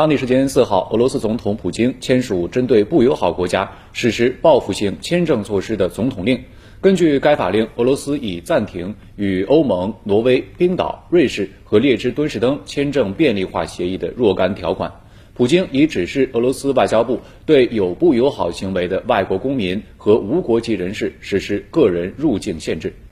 当地时间四号俄罗斯总统普京签署针对不友好国家实施报复性签证措施的总统令。根据该法令俄罗斯已暂停与欧盟挪威冰岛瑞士和列支敦士登签证便利化协议的若干条款。普京已指示俄罗斯外交部对有不友好行为的外国公民和无国籍人士实施个人入境限制。